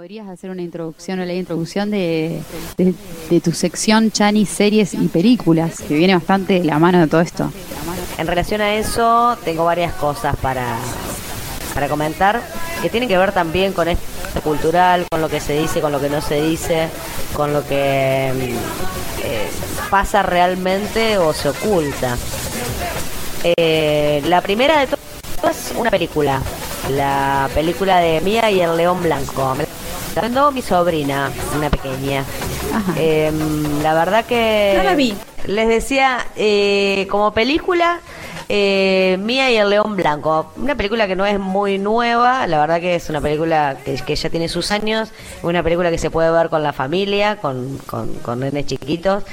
podrías hacer una introducción o la introducción de, de, tu sección Chani, series y películas, que viene bastante de la mano de todo esto. En relación a eso, tengo varias cosas para, para comentar, que tienen que ver también con esto cultural, con lo que se dice, con lo que no se dice, con lo que eh, pasa realmente o se oculta. Eh, la primera de todas es una película, la película de Mía y el León Blanco. Mi sobrina, una pequeña. Em, la verdad que... la vi. Les decía, eh, como película, eh, Mía y el León Blanco. Una película que no es muy nueva, la verdad que es una película que, que ya tiene sus años, una película que se puede ver con la familia, con, con, con nenes chiquitos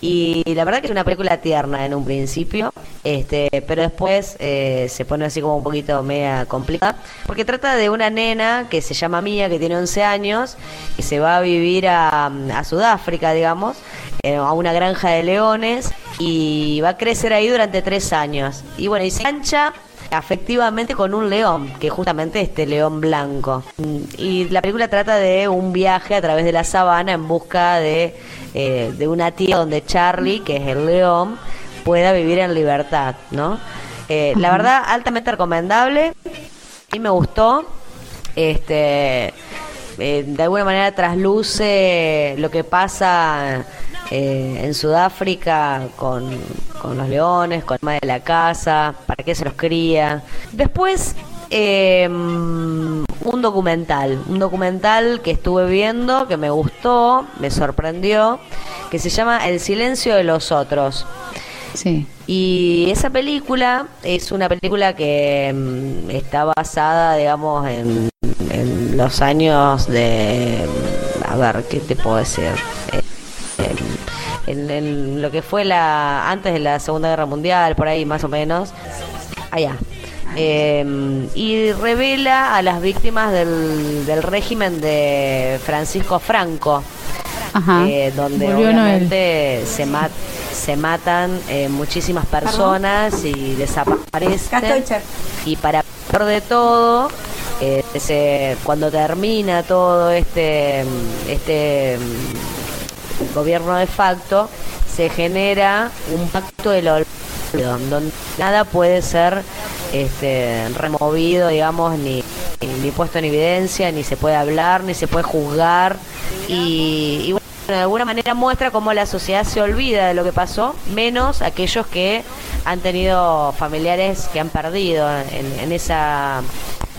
y la verdad que es una película tierna en un principio, este, pero después eh, se pone así como un poquito media complicada, porque trata de una nena que se llama Mía, que tiene 11 años, y se va a vivir a, Sudáfrica, digamos, eh, a una granja de leones, y va a crecer ahí durante tres años. Y bueno, y se engancha afectivamente con un león, que justamente este león blanco. Y la película trata de un viaje a través de la sabana en busca de, eh, de una tía donde Charlie, que es el león, pueda vivir en libertad, ¿no? Eh, la verdad, altamente recomendable. Y me gustó. Este, eh, de alguna manera trasluce lo que pasa eh, en Sudáfrica con, los leones, con el tema de la casa, para qué se los cría. Después, eh, un documental, un documental que estuve viendo, que me gustó, me sorprendió, que se llama El silencio de los otros. Sí. Y esa película es una película que mm, está basada, digamos, en, en, los años de... A ver, ¿qué te puedo decir? Eh, en, lo que fue la antes de la Segunda Guerra Mundial, por ahí más o menos, allá. Em, y revela a las víctimas del, del régimen de Francisco Franco, eh, donde obviamente se, se matan eh, muchísimas personas y desaparecen. Y para peor de todo, eh, cuando termina todo este, este gobierno de facto, se genera un pacto del olvido, donde nada puede ser este, removido, digamos, ni, ni puesto en evidencia, ni se puede hablar, ni se puede juzgar. Y, bueno, de alguna manera muestra cómo la sociedad se olvida de lo que pasó, menos aquellos que han tenido familiares que han perdido en, esa,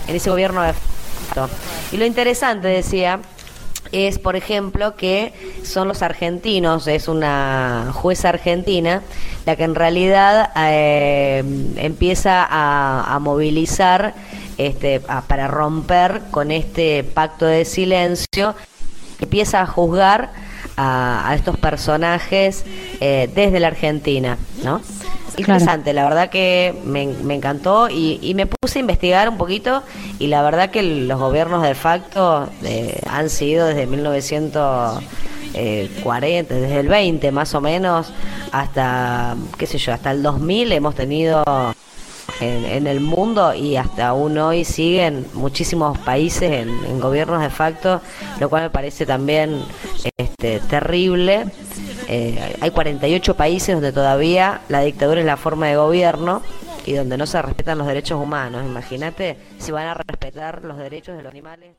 en ese gobierno de facto. Y lo interesante, decía, es, por ejemplo, que son los argentinos, es una jueza argentina, la que en realidad eh, empieza a, movilizar este, para romper con este pacto de silencio, empieza a juzgar a, estos personajes eh, desde la Argentina, ¿no? Interesante, la verdad que me, encantó y, me puse a investigar un poquito y la verdad que los gobiernos de facto eh, han sido desde 1940, desde el 20 más o menos, hasta, qué sé yo, hasta el 2000 hemos tenido en, el mundo y hasta aún hoy siguen muchísimos países en, gobiernos de facto, lo cual me parece también este, terrible. Eh, hay 48 países donde todavía la dictadura es la forma de gobierno y donde no se respetan los derechos humanos. Imagínate si van a respetar los derechos de los animales.